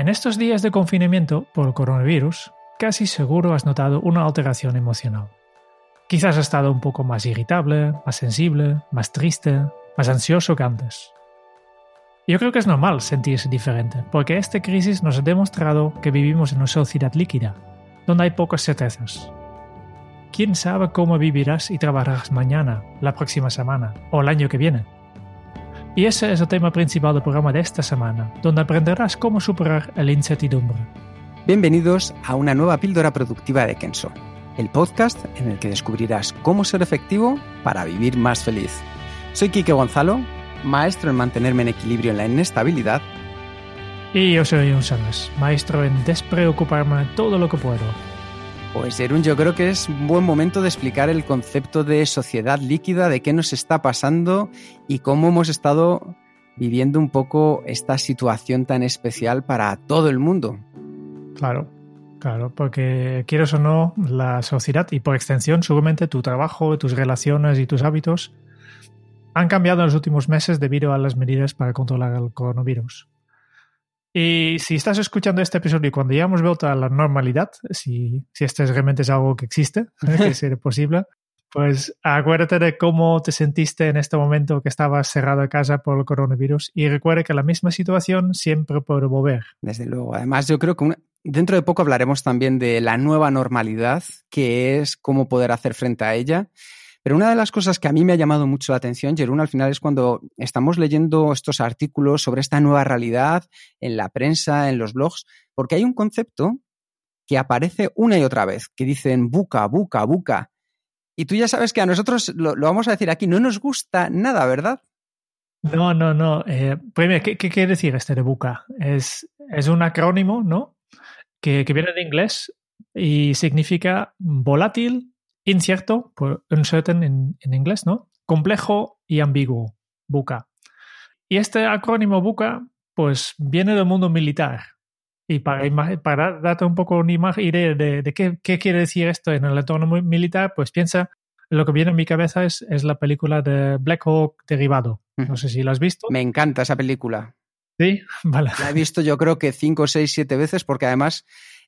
En estos días de confinamiento por coronavirus, casi seguro has notado una alteración emocional. Quizás has estado un poco más irritable, más sensible, más triste, más ansioso que antes. Yo creo que es normal sentirse diferente, porque esta crisis nos ha demostrado que vivimos en una sociedad líquida, donde hay pocas certezas. ¿Quién sabe cómo vivirás y trabajarás mañana, la próxima semana o el año que viene? Y ese es el tema principal del programa de esta semana, donde aprenderás cómo superar la incertidumbre. Bienvenidos a una nueva píldora productiva de Kenso, el podcast en el que descubrirás cómo ser efectivo para vivir más feliz. Soy Quique Gonzalo, maestro en mantenerme en equilibrio en la inestabilidad. Y yo soy Sánchez, maestro en despreocuparme todo lo que puedo. Pues Erun, yo creo que es un buen momento de explicar el concepto de sociedad líquida, de qué nos está pasando y cómo hemos estado viviendo un poco esta situación tan especial para todo el mundo. Claro, claro, porque quieres o no, la sociedad y por extensión seguramente tu trabajo, tus relaciones y tus hábitos han cambiado en los últimos meses debido a las medidas para controlar el coronavirus. Y si estás escuchando este episodio y cuando ya hemos vuelto a la normalidad, si, si este realmente es algo que existe, que sea posible, pues acuérdate de cómo te sentiste en este momento que estabas cerrado en casa por el coronavirus y recuerda que la misma situación siempre puede volver. Desde luego. Además, yo creo que dentro de poco hablaremos también de la nueva normalidad, que es cómo poder hacer frente a ella. Pero una de las cosas que a mí me ha llamado mucho la atención, Jerún, al final es cuando estamos leyendo estos artículos sobre esta nueva realidad en la prensa, en los blogs, porque hay un concepto que aparece una y otra vez, que dicen buca, buca, buca. Y tú ya sabes que a nosotros, lo, vamos a decir aquí, no nos gusta nada, ¿verdad? No, no, no. Eh, primero, ¿qué, quiere decir este de buca? Es, es un acrónimo, ¿no? Que, que viene de inglés y significa volátil, incierto, por uncertain en, en inglés, ¿no? Complejo y ambiguo, buca. Y este acrónimo buca, pues viene del mundo militar. Y para, para darte un poco una idea de, de qué, qué, quiere decir esto en el entorno militar, pues piensa, lo que viene en mi cabeza es, es la película de Black Hawk Derivado. No sé si la has visto. Me encanta esa película. Sí, vale. La he visto yo creo que cinco, seis, siete veces porque además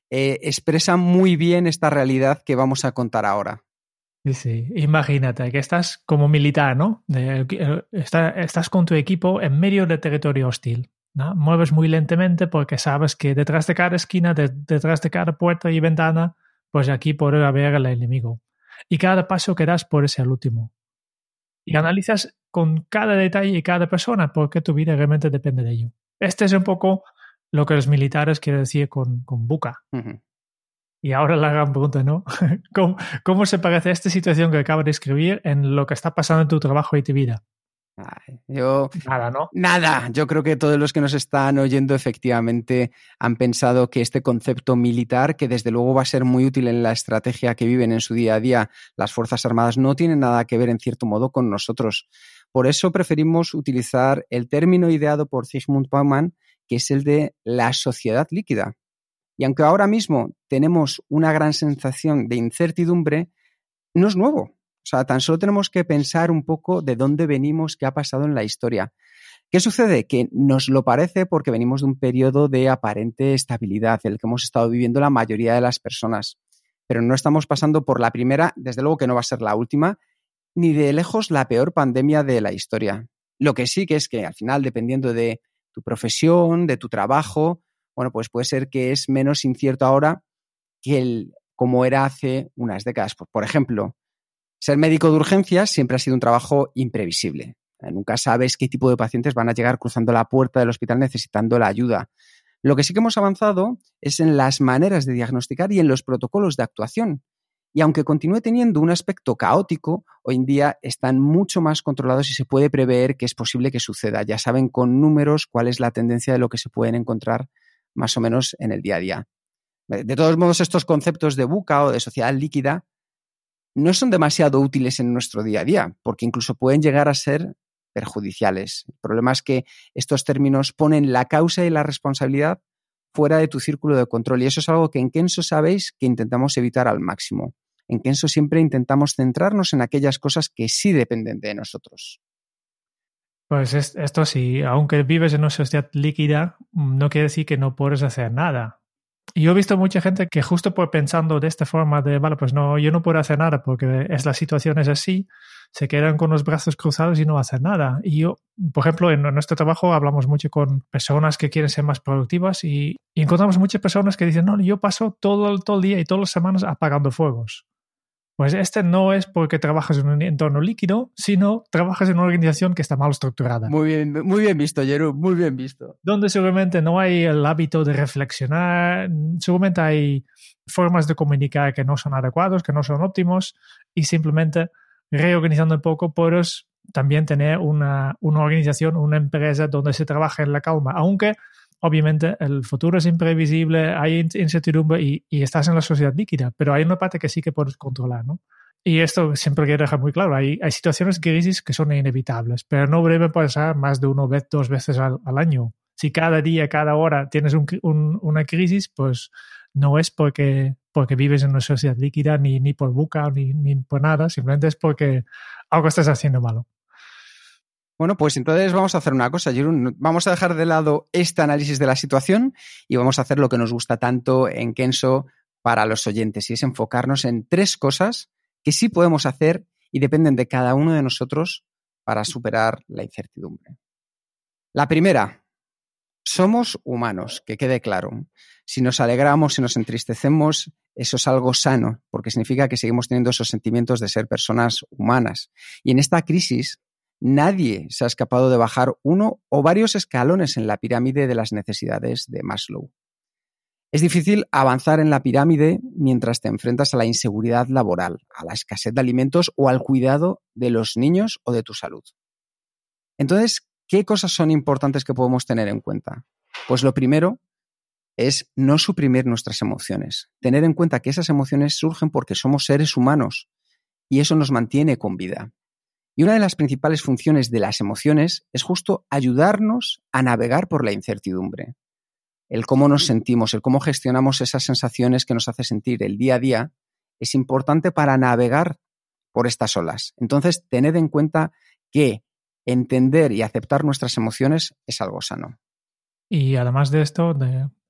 eh, expresa muy bien esta realidad que vamos a contar ahora. Sí, sí. Imagínate que estás como militar, ¿no? Eh, estás con tu equipo en medio del territorio hostil. ¿no? Mueves muy lentamente porque sabes que detrás de cada esquina, detrás de cada puerta y ventana, pues aquí puede haber el enemigo. Y cada paso que das puede ser el último. Y analizas con cada detalle y cada persona porque tu vida realmente depende de ello. Este es un poco lo que los militares quieren decir con, con buca. Y ahora la gran pregunta, ¿no? ¿Cómo, se parece esta situación que acabo de escribir en lo que está pasando en tu trabajo y tu vida? yo. Nada, ¿no? Nada. Yo creo que todos los que nos están oyendo efectivamente han pensado que este concepto militar, que desde luego va a ser muy útil en la estrategia que viven en su día a día las Fuerzas Armadas, no tiene nada que ver en cierto modo con nosotros. Por eso preferimos utilizar el término ideado por Zygmunt Bauman, es el de la sociedad líquida. Y aunque ahora mismo tenemos una gran sensación de incertidumbre, no es nuevo. O sea, tan solo tenemos que pensar un poco de dónde venimos, qué ha pasado en la historia. ¿Qué sucede? Que nos lo parece porque venimos de un periodo de aparente estabilidad, el que hemos estado viviendo la mayoría de las personas. Pero no estamos pasando por la primera, desde luego que no va a ser la última, ni de lejos la peor pandemia de la historia. Lo que sí que es que al final, dependiendo de tu profesión, de tu trabajo, bueno, pues puede ser que es menos incierto ahora que el, como era hace unas décadas. Por ejemplo, ser médico de urgencias siempre ha sido un trabajo imprevisible. Nunca sabes qué tipo de pacientes van a llegar cruzando la puerta del hospital necesitando la ayuda. Lo que sí que hemos avanzado es en las maneras de diagnosticar y en los protocolos de actuación. Y aunque continúe teniendo un aspecto caótico, hoy en día están mucho más controlados y se puede prever que es posible que suceda. Ya saben con números cuál es la tendencia de lo que se pueden encontrar más o menos en el día a día. De todos modos, estos conceptos de buca o de sociedad líquida no son demasiado útiles en nuestro día a día, porque incluso pueden llegar a ser perjudiciales. El problema es que estos términos ponen la causa y la responsabilidad fuera de tu círculo de control y eso es algo que en Kenso sabéis que intentamos evitar al máximo. En Kenso siempre intentamos centrarnos en aquellas cosas que sí dependen de nosotros. Pues esto sí, aunque vives en una sociedad líquida, no quiere decir que no puedes hacer nada. Yo he visto mucha gente que justo por pensando de esta forma de, vale, pues no, yo no puedo hacer nada porque es la situación es así, se quedan con los brazos cruzados y no hacen nada. Y yo, por ejemplo, en nuestro trabajo hablamos mucho con personas que quieren ser más productivas y, encontramos muchas personas que dicen, no, yo paso todo el día y todas las semanas apagando fuegos. Pues este no es porque trabajas en un entorno líquido, sino trabajas en una organización que está mal estructurada. Muy bien, muy bien visto, Jeru, muy bien visto. Donde seguramente no hay el hábito de reflexionar, seguramente hay formas de comunicar que no son adecuados, que no son óptimos, y simplemente reorganizando un poco puedes también tener una, una organización, una empresa donde se trabaja en la calma, aunque obviamente el futuro es imprevisible, hay incertidumbre y, estás en la sociedad líquida, pero hay una parte que sí que puedes controlar, ¿no? Y esto siempre quiero dejar muy claro, hay, hay situaciones crisis que son inevitables, pero no debe pasar más de uno, dos veces al, año. Si cada día, cada hora tienes una crisis, pues no es porque, porque vives en una sociedad líquida, ni, ni por buca, ni, ni por nada, simplemente es porque algo estás haciendo malo. Bueno, pues entonces vamos a hacer una cosa, Jerón. Vamos a dejar de lado este análisis de la situación y vamos a hacer lo que nos gusta tanto en Kenso para los oyentes, y es enfocarnos en tres cosas que sí podemos hacer y dependen de cada uno de nosotros para superar la incertidumbre. La primera, somos humanos, que quede claro. Si nos alegramos, si nos entristecemos, eso es algo sano, porque significa que seguimos teniendo esos sentimientos de ser personas humanas. Y en esta crisis Nadie se ha escapado de bajar uno o varios escalones en la pirámide de las necesidades de Maslow. Es difícil avanzar en la pirámide mientras te enfrentas a la inseguridad laboral, a la escasez de alimentos o al cuidado de los niños o de tu salud. Entonces, ¿qué cosas son importantes que podemos tener en cuenta? Pues lo primero es no suprimir nuestras emociones, tener en cuenta que esas emociones surgen porque somos seres humanos y eso nos mantiene con vida. Y una de las principales funciones de las emociones es justo ayudarnos a navegar por la incertidumbre. El cómo nos sentimos, el cómo gestionamos esas sensaciones que nos hace sentir el día a día es importante para navegar por estas olas. Entonces, tened en cuenta que entender y aceptar nuestras emociones es algo sano. Y además de esto,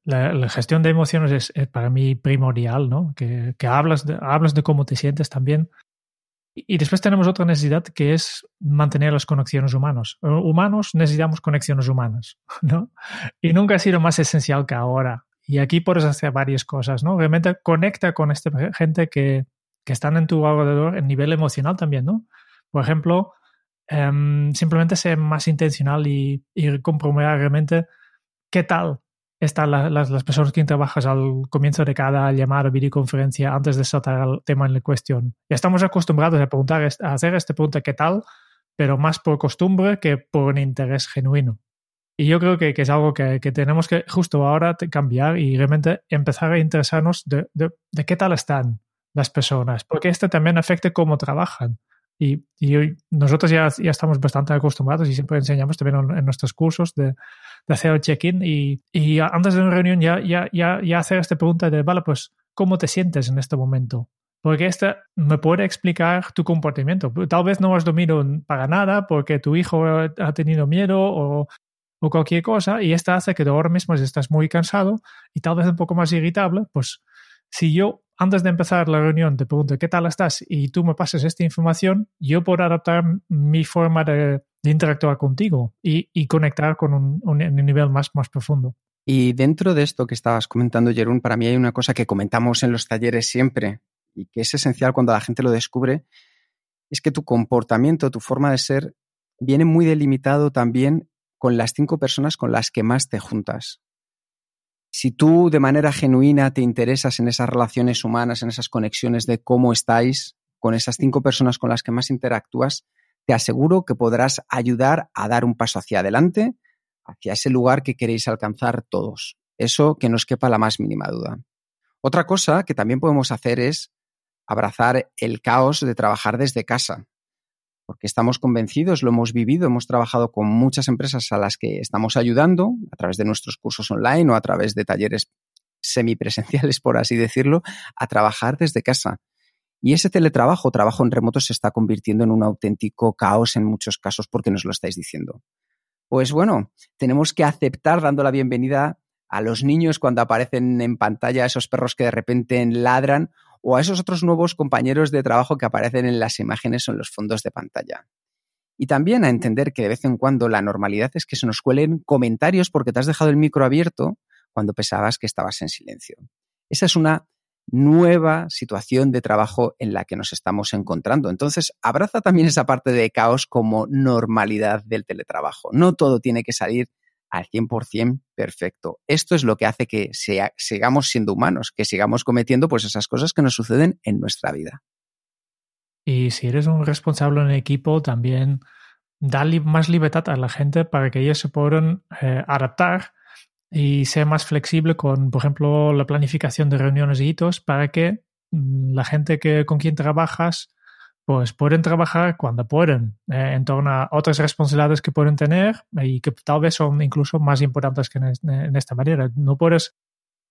la, gestión de emociones es, para mí primordial, ¿no? Que, hablas de cómo te sientes también. Y después tenemos otra necesidad que es mantener las conexiones humanas. Eh, humanos necesitamos conexiones humanas, ¿no? Y nunca ha sido más esencial que ahora. Y aquí puedes hacer varias cosas, ¿no? Realmente conecta con esta gente que, que están en tu alrededor en nivel emocional también, ¿no? Por ejemplo, em, simplemente ser más intencional y, y comprometer realmente qué tal están las, las, personas que trabajas al comienzo de cada llamada o videoconferencia antes de saltar al tema en la cuestión. Ya estamos acostumbrados a, preguntar, a hacer esta pregunta ¿qué tal? pero más por costumbre que por un interés genuino. Y yo creo que, que es algo que, que, tenemos que justo ahora cambiar y realmente empezar a interesarnos de, de, de, qué tal están las personas, porque esto también afecta cómo trabajan. Y, y nosotros ya, ya, estamos bastante acostumbrados y siempre enseñamos también en, nuestros cursos de, de hacer el check-in y, y, antes de una reunión ya, ya, ya, ya hacer esta pregunta de, vale, pues, ¿cómo te sientes en este momento? Porque esta me puede explicar tu comportamiento. Tal vez no has dormido para nada porque tu hijo ha tenido miedo o, o cualquier cosa y esta hace que ahora mismo estás muy cansado y tal vez un poco más irritable, pues si yo antes de empezar la reunión te pregunto qué tal estás y tú me pasas esta información, yo puedo adaptar mi forma de, interactuar contigo y, conectar con un, nivel más, más profundo. Y dentro de esto que estabas comentando, Jerún, para mí hay una cosa que comentamos en los talleres siempre y que es esencial cuando la gente lo descubre, es que tu comportamiento, tu forma de ser, viene muy delimitado también con las cinco personas con las que más te juntas. Si tú de manera genuina te interesas en esas relaciones humanas, en esas conexiones de cómo estáis con esas cinco personas con las que más interactúas, te aseguro que podrás ayudar a dar un paso hacia adelante, hacia ese lugar que queréis alcanzar todos. Eso que no os quepa la más mínima duda. Otra cosa que también podemos hacer es abrazar el caos de trabajar desde casa, porque estamos convencidos, lo hemos vivido, hemos trabajado con muchas empresas a las que estamos ayudando a través de nuestros cursos online o a través de talleres semipresenciales, por así decirlo, a trabajar desde casa. Y ese teletrabajo, trabajo en remoto, se está convirtiendo en un auténtico caos en muchos casos porque nos lo estáis diciendo. Pues bueno, tenemos que aceptar dando la bienvenida a los niños cuando aparecen en pantalla esos perros que de repente ladran o a esos otros nuevos compañeros de trabajo que aparecen en las imágenes o en los fondos de pantalla. Y también a entender que de vez en cuando la normalidad es que se nos cuelen comentarios porque te has dejado el micro abierto cuando pensabas que estabas en silencio. Esa es una nueva situación de trabajo en la que nos estamos encontrando. Entonces, abraza también esa parte de caos como normalidad del teletrabajo. No todo tiene que salir al 100% perfecto. Esto es lo que hace que sigamos siendo humanos, que sigamos cometiendo pues esas cosas que nos suceden en nuestra vida. Y si eres un responsable en equipo, también da más libertad a la gente para que ellos se puedan eh, adaptar y ser más flexible con, por ejemplo, la planificación de reuniones y hitos para que mm, la gente que, con quien trabajas pues pueden trabajar cuando pueden eh, en torno a otras responsabilidades que pueden tener y que tal vez son incluso más importantes que en, esta manera. No puedes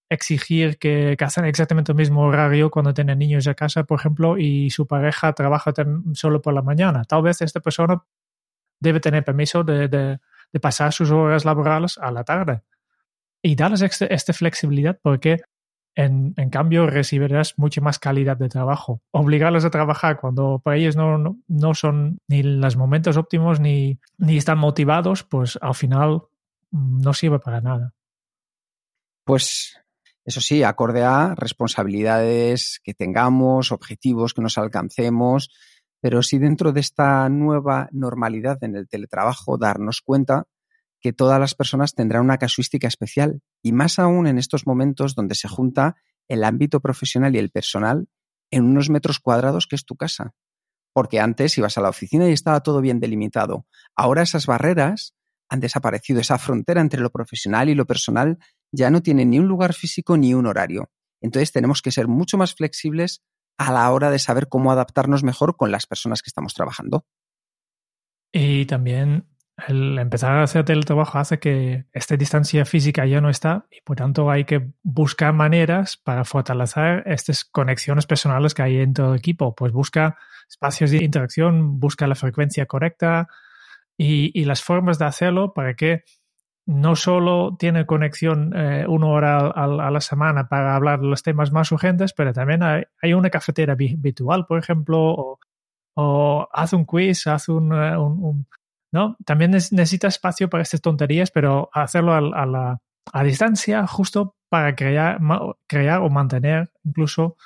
exigir que, que, exactamente el mismo horario cuando tienen niños en casa, por ejemplo, y su pareja trabaja solo por la mañana. Tal vez esta persona debe tener permiso de, pasar sus horas laborales a la tarde y darles esta, flexibilidad porque en, en, cambio recibirás mucha más calidad de trabajo. Obligarlos a trabajar cuando para ellos no, no, no son ni los momentos óptimos ni, ni están motivados, pues al final mm, no sirve para nada. Pues eso sí, acorde a responsabilidades que tengamos, objetivos que nos alcancemos, pero sí dentro de esta nueva normalidad en el teletrabajo darnos cuenta que todas las personas tendrán una casuística especial y más aún en estos momentos donde se junta el ámbito profesional y el personal en unos metros cuadrados que es tu casa. Porque antes ibas a la oficina y estaba todo bien delimitado. Ahora esas barreras han desaparecido. Esa frontera entre lo profesional y lo personal ya no tiene ni un lugar físico ni un horario. Entonces tenemos que ser mucho más flexibles a la hora de saber cómo adaptarnos mejor con las personas que estamos trabajando. Y también el empezar a hacer teletrabajo hace que esta distancia física ya no está y por tanto hay que buscar maneras para fortalecer estas conexiones personales que hay en todo el equipo. Pues busca espacios de interacción, busca la frecuencia correcta y, y las formas de hacerlo para que no solo tiene conexión eh, una hora a, a, la semana para hablar de los temas más urgentes, pero también hay, una cafetera virtual, por ejemplo, o, o haz un quiz, haz un, eh, un ¿no? También necesita espacio para estas tonterías, pero hacerlo a, la, a distancia justo para crear, crear o mantener incluso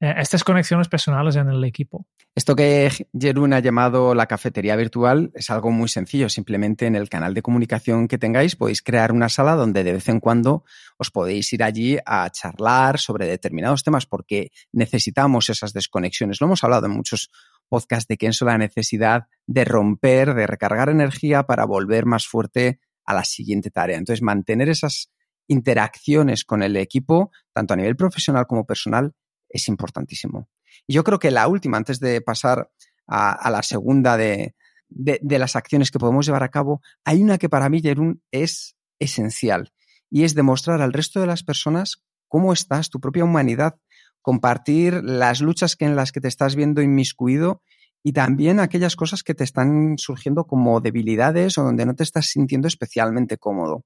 eh, estas conexiones personales en el equipo. Esto que Jerún ha llamado la cafetería virtual es algo muy sencillo. Simplemente en el canal de comunicación que tengáis podéis crear una sala donde de vez en cuando os podéis ir allí a charlar sobre determinados temas porque necesitamos esas desconexiones. Lo hemos hablado en muchos podcast de Kenzo la necesidad de romper, de recargar energía para volver más fuerte a la siguiente tarea. Entonces, mantener esas interacciones con el equipo, tanto a nivel profesional como personal, es importantísimo. Y yo creo que la última, antes de pasar a, la segunda de, de, las acciones que podemos llevar a cabo, hay una que para mí, Jerún, es esencial y es demostrar al resto de las personas cómo estás, tu propia humanidad, compartir las luchas que en las que te estás viendo inmiscuido y también aquellas cosas que te están surgiendo como debilidades o donde no te estás sintiendo especialmente cómodo.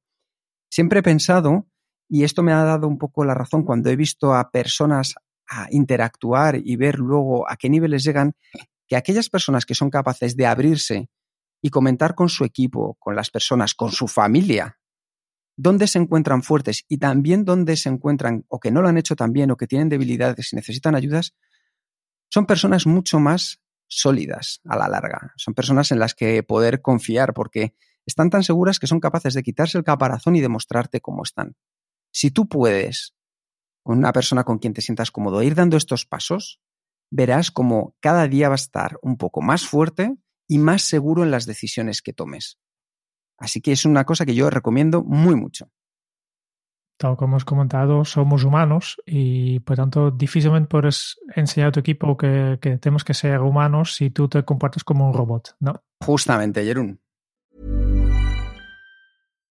Siempre he pensado, y esto me ha dado un poco la razón cuando he visto a personas a interactuar y ver luego a qué niveles llegan, que aquellas personas que son capaces de abrirse y comentar con su equipo, con las personas, con su familia, dónde se encuentran fuertes y también dónde se encuentran o que no lo han hecho tan bien o que tienen debilidades y necesitan ayudas, son personas mucho más sólidas a la larga. Son personas en las que poder confiar porque están tan seguras que son capaces de quitarse el caparazón y demostrarte cómo están. Si tú puedes, con una persona con quien te sientas cómodo, ir dando estos pasos, verás como cada día va a estar un poco más fuerte y más seguro en las decisiones que tomes. Así que es una cosa que yo recomiendo muy mucho. Tal como hemos comentado, somos humanos y por tanto difícilmente puedes enseñar a tu equipo que, que tenemos que ser humanos si tú te comportas como un robot, ¿no? Justamente, Jerún.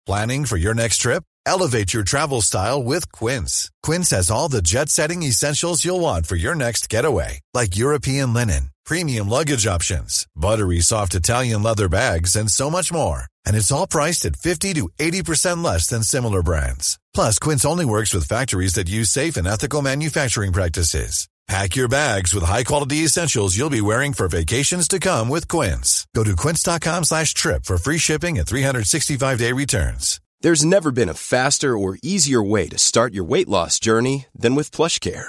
Planning for your next trip? Elevate your travel style with Quince. Quince has all the jet setting essentials you'll want for your next getaway, like European linen, premium luggage options, buttery soft Italian leather bags, and so much more. And it's all priced at 50 to 80% less than similar brands. Plus, Quince only works with factories that use safe and ethical manufacturing practices. Pack your bags with high-quality essentials you'll be wearing for vacations to come with Quince. Go to quince.com slash trip for free shipping and 365-day returns. There's never been a faster or easier way to start your weight loss journey than with PlushCare.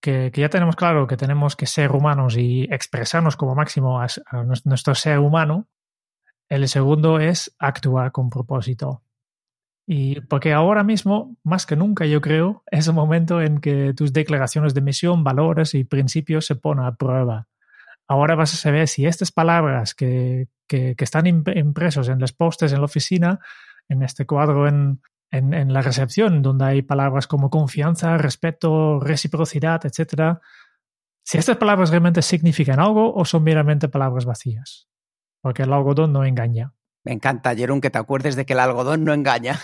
que, ya tenemos claro que tenemos que ser humanos y expresarnos como máximo a, a nuestro ser humano. El segundo es actuar con propósito. Y porque ahora mismo, más que nunca, yo creo, es el momento en que tus declaraciones de misión, valores y principios se ponen a prueba. Ahora vas a saber si estas palabras que, que, que están impresos en los postes en la oficina, en este cuadro en, en, en, la recepción, donde hay palabras como confianza, respeto, reciprocidad, etc., si estas palabras realmente significan algo o son meramente palabras vacías. Porque el algodón no engaña. Me encanta, Jerón, que te acuerdes de que el algodón no engaña.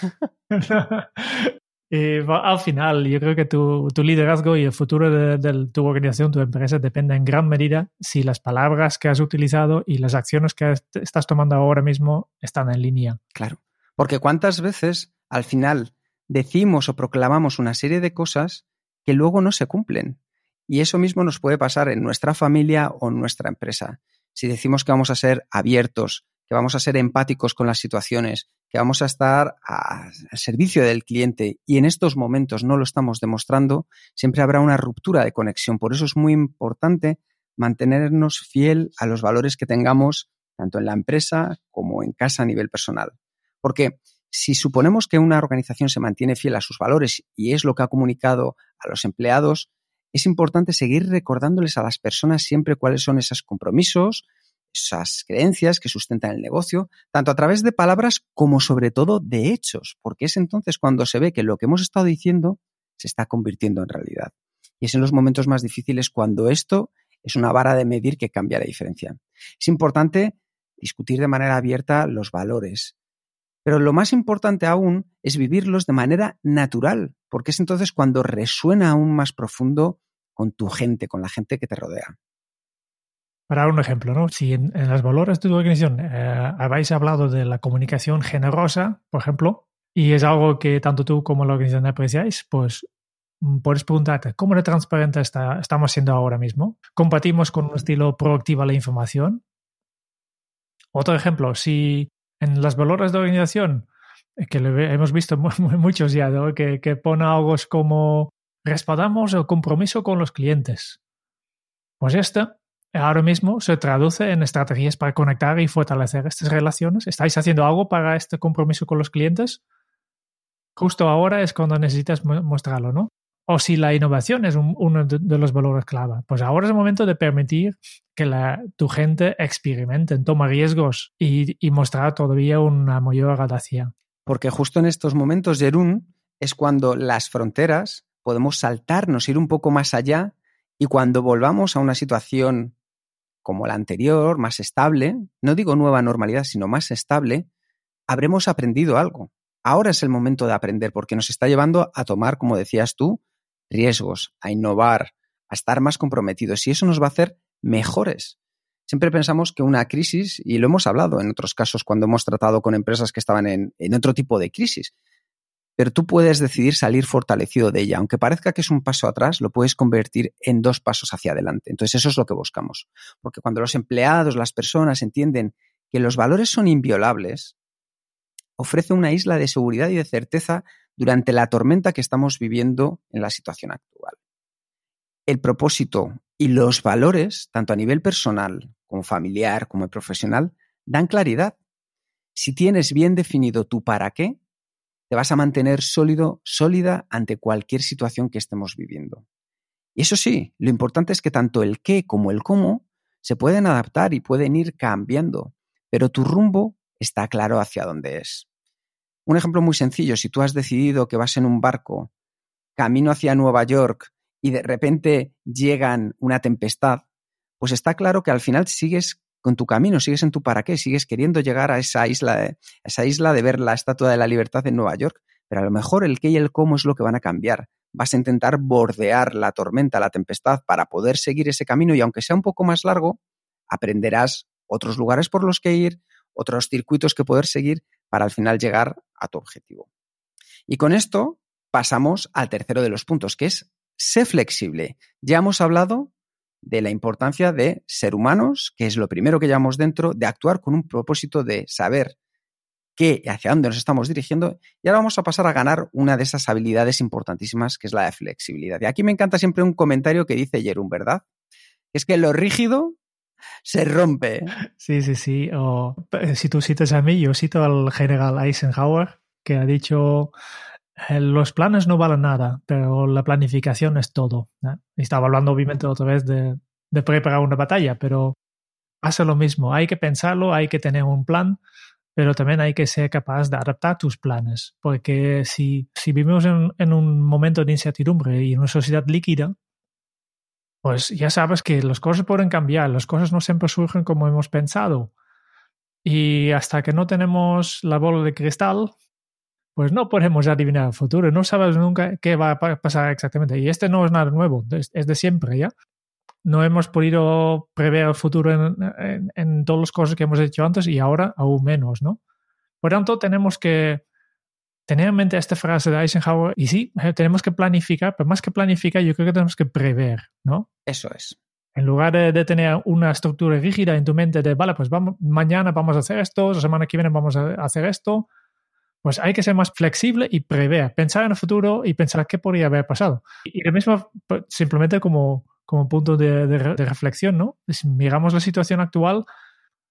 y al final, yo creo que tu, tu liderazgo y el futuro de, de, tu organización, tu empresa, depende en gran medida si las palabras que has utilizado y las acciones que estás tomando ahora mismo están en línea. Claro, porque cuántas veces al final decimos o proclamamos una serie de cosas que luego no se cumplen. Y eso mismo nos puede pasar en nuestra familia o en nuestra empresa. Si decimos que vamos a ser abiertos, que vamos a ser empáticos con las situaciones, que vamos a estar al servicio del cliente y en estos momentos no lo estamos demostrando, siempre habrá una ruptura de conexión. Por eso es muy importante mantenernos fiel a los valores que tengamos tanto en la empresa como en casa a nivel personal. Porque si suponemos que una organización se mantiene fiel a sus valores y es lo que ha comunicado a los empleados, es importante seguir recordándoles a las personas siempre cuáles son esos compromisos, esas creencias que sustentan el negocio, tanto a través de palabras como sobre todo de hechos, porque es entonces cuando se ve que lo que hemos estado diciendo se está convirtiendo en realidad. Y es en los momentos más difíciles cuando esto es una vara de medir que cambia la diferencia. Es importante discutir de manera abierta los valores, pero lo más importante aún es vivirlos de manera natural, porque es entonces cuando resuena aún más profundo con tu gente, con la gente que te rodea. Para dar un ejemplo, ¿no? Si en, en los valores de tu organización eh, habéis hablado de la comunicación generosa, por ejemplo, y es algo que tanto tú como la organización apreciáis, pues mm, puedes preguntarte cómo de transparente está, estamos siendo ahora mismo. ¿Compartimos con un estilo proactivo la información? Otro ejemplo, si en los valores de organización, eh, que hemos visto muchos ya, ¿no? que, que pone algo como respaldamos el compromiso con los clientes. Pues esto ahora mismo se traduce en estrategias para conectar y fortalecer estas relaciones. ¿Estáis haciendo algo para este compromiso con los clientes? Justo ahora es cuando necesitas mostrarlo, ¿no? O si la innovación es un, uno de los valores clave, pues ahora es el momento de permitir que la, tu gente experimente, tome riesgos y, y mostrar todavía una mayor audacia. Porque justo en estos momentos, Jerún, es cuando las fronteras podemos saltarnos, ir un poco más allá y cuando volvamos a una situación como la anterior, más estable, no digo nueva normalidad, sino más estable, habremos aprendido algo. Ahora es el momento de aprender porque nos está llevando a tomar, como decías tú, riesgos, a innovar, a estar más comprometidos y eso nos va a hacer mejores. Siempre pensamos que una crisis, y lo hemos hablado en otros casos cuando hemos tratado con empresas que estaban en, en otro tipo de crisis, pero tú puedes decidir salir fortalecido de ella. Aunque parezca que es un paso atrás, lo puedes convertir en dos pasos hacia adelante. Entonces eso es lo que buscamos. Porque cuando los empleados, las personas entienden que los valores son inviolables, ofrece una isla de seguridad y de certeza durante la tormenta que estamos viviendo en la situación actual. El propósito y los valores, tanto a nivel personal como familiar como profesional, dan claridad. Si tienes bien definido tu para qué, te vas a mantener sólido, sólida ante cualquier situación que estemos viviendo. Y eso sí, lo importante es que tanto el qué como el cómo se pueden adaptar y pueden ir cambiando, pero tu rumbo está claro hacia dónde es. Un ejemplo muy sencillo, si tú has decidido que vas en un barco camino hacia Nueva York y de repente llegan una tempestad, pues está claro que al final sigues con tu camino, sigues en tu para qué, sigues queriendo llegar a esa isla, a esa isla de ver la Estatua de la Libertad en Nueva York, pero a lo mejor el qué y el cómo es lo que van a cambiar. Vas a intentar bordear la tormenta, la tempestad, para poder seguir ese camino y aunque sea un poco más largo, aprenderás otros lugares por los que ir, otros circuitos que poder seguir para al final llegar a tu objetivo. Y con esto pasamos al tercero de los puntos, que es ser flexible. Ya hemos hablado de la importancia de ser humanos, que es lo primero que llevamos dentro, de actuar con un propósito de saber qué y hacia dónde nos estamos dirigiendo. Y ahora vamos a pasar a ganar una de esas habilidades importantísimas, que es la de flexibilidad. Y aquí me encanta siempre un comentario que dice Jerón, ¿verdad? Es que lo rígido se rompe. Sí, sí, sí. O, eh, si tú citas a mí, yo cito al general Eisenhower, que ha dicho, eh, los planes no valen nada, pero la planificación es todo. estaba hablando obviamente otra vez de, de preparar una batalla, pero hace lo mismo. Hay que pensarlo, hay que tener un plan, pero también hay que ser capaz de adaptar tus planes, porque si, si vivimos en, en, un momento de incertidumbre y en una sociedad líquida, pues ya sabes que las cosas pueden cambiar, las cosas no siempre surgen como hemos pensado. Y hasta que no tenemos la bola de cristal, pues no podemos adivinar el futuro, no sabes nunca qué va a pasar exactamente. Y este no es nada nuevo, es de siempre, ¿ya? No hemos podido prever el futuro en, en, todas las cosas que hemos hecho antes y ahora aún menos, ¿no? Por tanto, tenemos que tener en mente esta frase de Eisenhower y sí, eh, tenemos que planificar, pero más que planificar, yo creo que tenemos que prever, ¿no? Eso es. En lugar de, tener una estructura rígida en tu mente de, vale, pues vamos, mañana vamos a hacer esto, la semana que viene vamos a hacer esto, pues hay que ser más flexible y prever, pensar en el futuro y pensar qué podría haber pasado. Y lo mismo pues, simplemente como, como punto de, de, reflexión, ¿no? Si miramos la situación actual,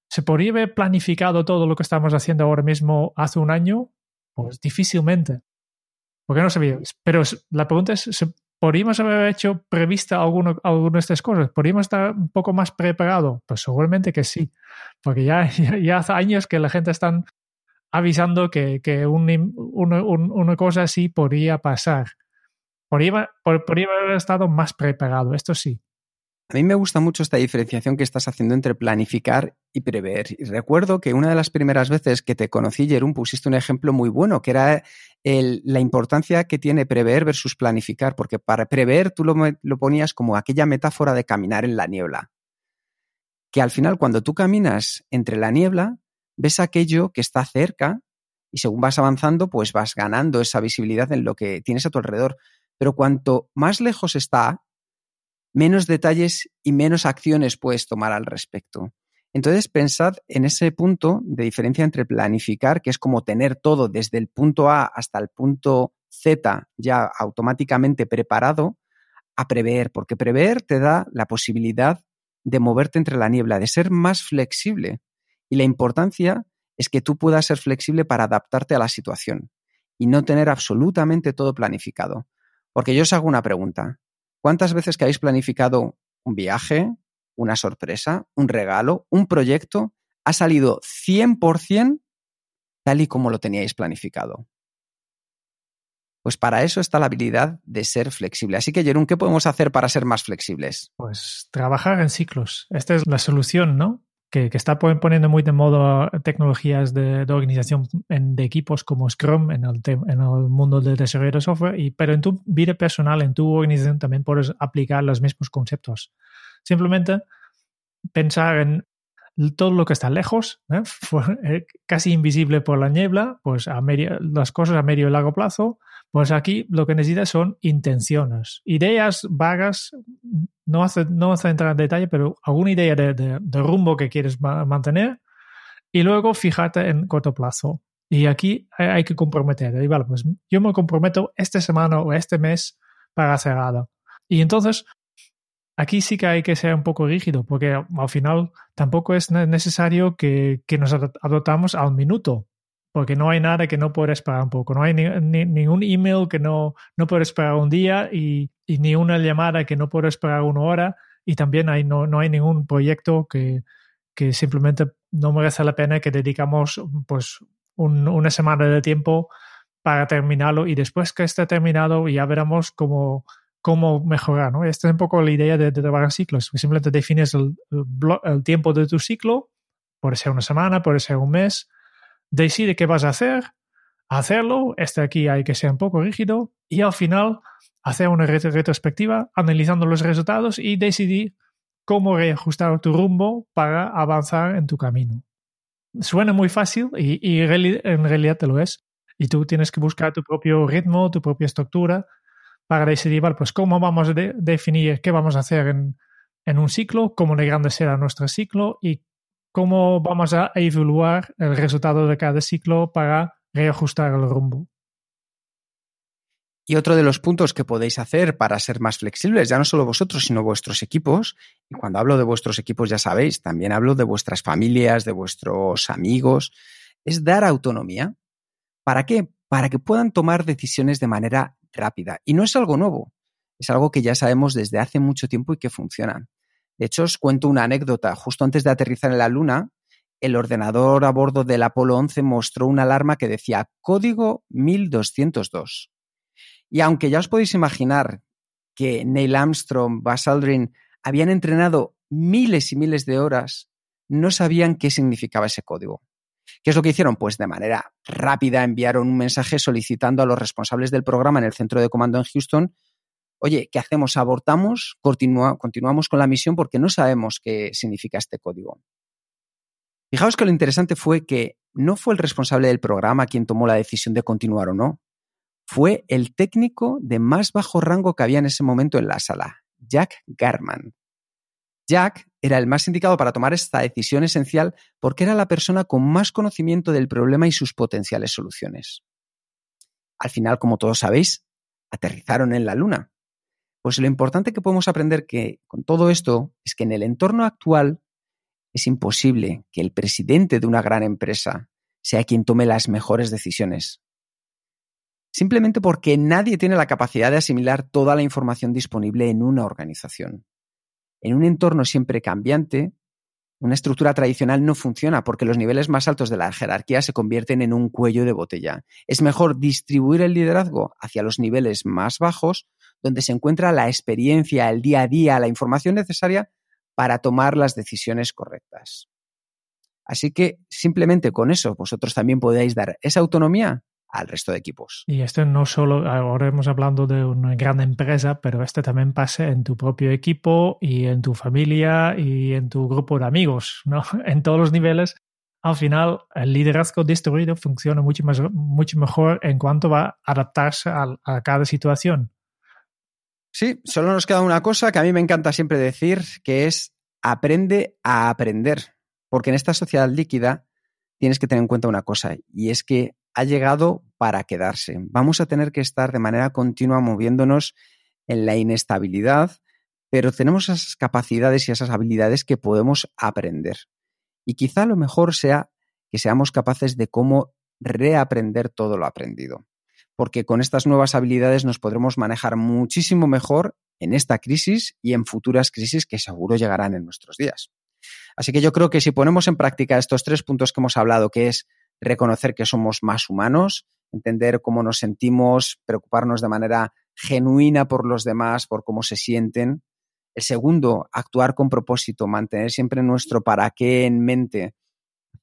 ¿se podría haber planificado todo lo que estamos haciendo ahora mismo hace un año? Pues difícilmente. Porque no sabía. Pero la pregunta es, ¿podríamos haber hecho prevista alguna alguna de estas cosas? ¿Podríamos estar un poco más preparado? Pues seguramente que sí. Porque ya, ya, hace años que la gente está avisando que, que un, una cosa así podría pasar. Podría haber estado más preparado, esto sí. A mí me gusta mucho esta diferenciación que estás haciendo entre planificar y prever. Y recuerdo que una de las primeras veces que te conocí, Jerón, pusiste un ejemplo muy bueno, que era la importancia que tiene prever versus planificar, porque para prever tú lo, lo ponías como aquella metáfora de caminar en la niebla. Que al final, cuando tú caminas entre la niebla, ves aquello que está cerca y según vas avanzando, pues vas ganando esa visibilidad en lo que tienes a tu alrededor. Pero cuanto más lejos está, menos detalles y menos acciones puedes tomar al respecto. Entonces, pensad en ese punto de diferencia entre planificar, que es como tener todo desde el punto A hasta el punto Z ya automáticamente preparado, a prever, porque prever te da la posibilidad de moverte entre la niebla, de ser más flexible. Y la importancia es que tú puedas ser flexible para adaptarte a la situación y no tener absolutamente todo planificado. Porque yo os hago una pregunta. ¿Cuántas veces que habéis planificado un viaje, una sorpresa, un regalo, un proyecto, ha salido 100% tal y como lo teníais planificado? Pues para eso está la habilidad de ser flexible. Así que, Jerón, ¿qué podemos hacer para ser más flexibles? Pues trabajar en ciclos. Esta es la solución, ¿no? Que, está poniendo muy de moda tecnologías de, organización de equipos como Scrum en el, en el mundo del desarrollo de software, y, pero en tu vida personal, en tu organización también puedes aplicar los mismos conceptos. Simplemente pensar en todo lo que está lejos, ¿eh? Eh, casi invisible por la niebla, pues a medio, las cosas a medio y largo plazo, pues aquí lo que necesitas son intenciones, ideas vagas, no hace, no hace entrar en detalle, pero alguna idea de, de, rumbo que quieres mantener y luego fíjate en corto plazo. Y aquí hay, que comprometer. Y vale, pues yo me comprometo esta semana o este mes para hacer algo. Y entonces aquí sí que hay que ser un poco rígido, porque al final tampoco es necesario que, nos adoptamos al minuto, porque no hay nada que no pueda esperar un poco. No hay ni, ningún email que no, no pueda esperar un día y, ni una llamada que no pueda esperar una hora. Y también hay, no, no hay ningún proyecto que, que simplemente no merece la pena que dedicamos pues una semana de tiempo para terminarlo y después que esté terminado ya veremos cómo cómo mejorar, ¿no? Esta es un poco la idea de, trabajar ciclos. Simplemente defines el, el, tiempo de tu ciclo, puede ser una semana, puede ser un mes, decide qué vas a hacer, hacerlo, este aquí hay que ser un poco rígido y al final hacer una retrospectiva analizando los resultados y decidir cómo reajustar tu rumbo para avanzar en tu camino. Suena muy fácil y, en realidad te lo es. Y tú tienes que buscar tu propio ritmo, tu propia estructura para decidir, pues cómo vamos a definir qué vamos a hacer en, en, un ciclo, cómo de grande será nuestro ciclo y cómo vamos a evaluar el resultado de cada ciclo para reajustar el rumbo. Y otro de los puntos que podéis hacer para ser más flexibles, ya no solo vosotros, sino vuestros equipos, y cuando hablo de vuestros equipos ya sabéis, también hablo de vuestras familias, de vuestros amigos, es dar autonomía. ¿Para qué? Para que puedan tomar decisiones de manera rápida. Y no es algo nuevo, es algo que ya sabemos desde hace mucho tiempo y que funciona. De hecho, os cuento una anécdota. Justo antes de aterrizar en la Luna, el ordenador a bordo del Apolo 11 mostró una alarma que decía código 1202. Y aunque ya os podéis imaginar que Neil Armstrong, Buzz Aldrin habían entrenado miles y miles de horas, no sabían qué significaba ese código. ¿Qué es lo que hicieron? Pues de manera rápida enviaron un mensaje solicitando a los responsables del programa en el centro de comando en Houston, oye, ¿qué hacemos? ¿Abortamos? ¿Continuamos con la misión? Porque no sabemos qué significa este código. Fijaos que lo interesante fue que no fue el responsable del programa quien tomó la decisión de continuar o no. Fue el técnico de más bajo rango que había en ese momento en la sala, Jack Garman. Jack era el más indicado para tomar esta decisión esencial porque era la persona con más conocimiento del problema y sus potenciales soluciones. Al final, como todos sabéis, aterrizaron en la Luna. Pues lo importante que podemos aprender que con todo esto es que en el entorno actual es imposible que el presidente de una gran empresa sea quien tome las mejores decisiones. Simplemente porque nadie tiene la capacidad de asimilar toda la información disponible en una organización. En un entorno siempre cambiante, una estructura tradicional no funciona porque los niveles más altos de la jerarquía se convierten en un cuello de botella. Es mejor distribuir el liderazgo hacia los niveles más bajos, donde se encuentra la experiencia, el día a día, la información necesaria para tomar las decisiones correctas. Así que simplemente con eso vosotros también podéis dar esa autonomía al resto de equipos. Y esto no solo, ahora hemos hablado de una gran empresa, pero esto también pasa en tu propio equipo y en tu familia y en tu grupo de amigos, ¿no? En todos los niveles. Al final, el liderazgo distribuido funciona mucho, más, mucho mejor en cuanto va a adaptarse a, a cada situación. Sí, solo nos queda una cosa que a mí me encanta siempre decir, que es aprende a aprender. Porque en esta sociedad líquida tienes que tener en cuenta una cosa, y es que ha llegado para quedarse. Vamos a tener que estar de manera continua moviéndonos en la inestabilidad, pero tenemos esas capacidades y esas habilidades que podemos aprender. Y quizá lo mejor sea que seamos capaces de cómo reaprender todo lo aprendido. Porque con estas nuevas habilidades nos podremos manejar muchísimo mejor en esta crisis y en futuras crisis que seguro llegarán en nuestros días. Así que yo creo que si ponemos en práctica estos tres puntos que hemos hablado, que es reconocer que somos más humanos, entender cómo nos sentimos, preocuparnos de manera genuina por los demás, por cómo se sienten. El segundo, actuar con propósito, mantener siempre nuestro para qué en mente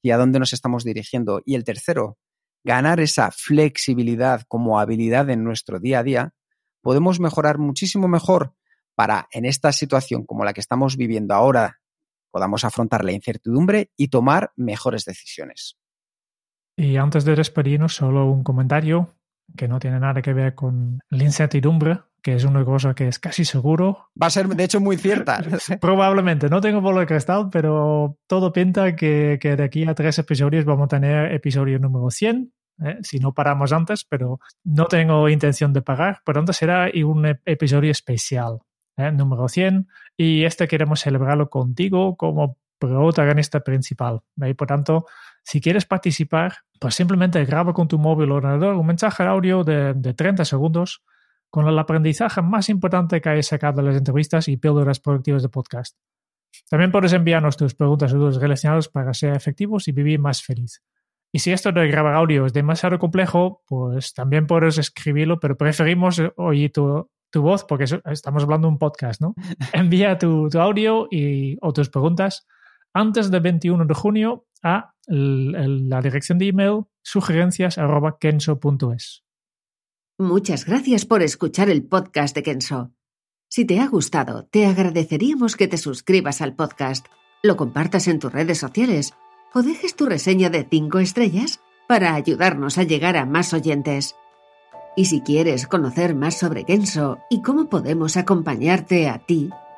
y a dónde nos estamos dirigiendo. Y el tercero, ganar esa flexibilidad como habilidad en nuestro día a día, podemos mejorar muchísimo mejor para, en esta situación como la que estamos viviendo ahora, podamos afrontar la incertidumbre y tomar mejores decisiones. Y antes de despedirnos, solo un comentario que no tiene nada que ver con la incertidumbre, que es una cosa que es casi seguro. Va a ser, de hecho, muy cierta. Probablemente, no tengo bola de cristal, pero todo pinta que, que, de aquí a tres episodios vamos a tener episodio número 100, ¿eh? si no paramos antes, pero no tengo intención de parar. Pero antes será un episodio especial, ¿eh? número 100, y este queremos celebrarlo contigo como protagonista principal. ¿eh? Por tanto, si quieres participar, pues simplemente graba con tu móvil o ordenador un mensaje de audio de, de 30 segundos con el aprendizaje más importante que hayas sacado de las entrevistas y píldoras productivas de podcast. También puedes enviarnos tus preguntas y dudas relacionadas para ser efectivos y vivir más feliz. Y si esto de grabar audio es demasiado complejo, pues también puedes escribirlo, pero preferimos oír tu, tu voz porque estamos hablando de un podcast, ¿no? Envía tu, tu audio y, o tus preguntas antes del 21 de junio a la dirección de email sugerencias.kenso.es. Muchas gracias por escuchar el podcast de Kenso. Si te ha gustado, te agradeceríamos que te suscribas al podcast, lo compartas en tus redes sociales o dejes tu reseña de 5 estrellas para ayudarnos a llegar a más oyentes. Y si quieres conocer más sobre Kenso y cómo podemos acompañarte a ti,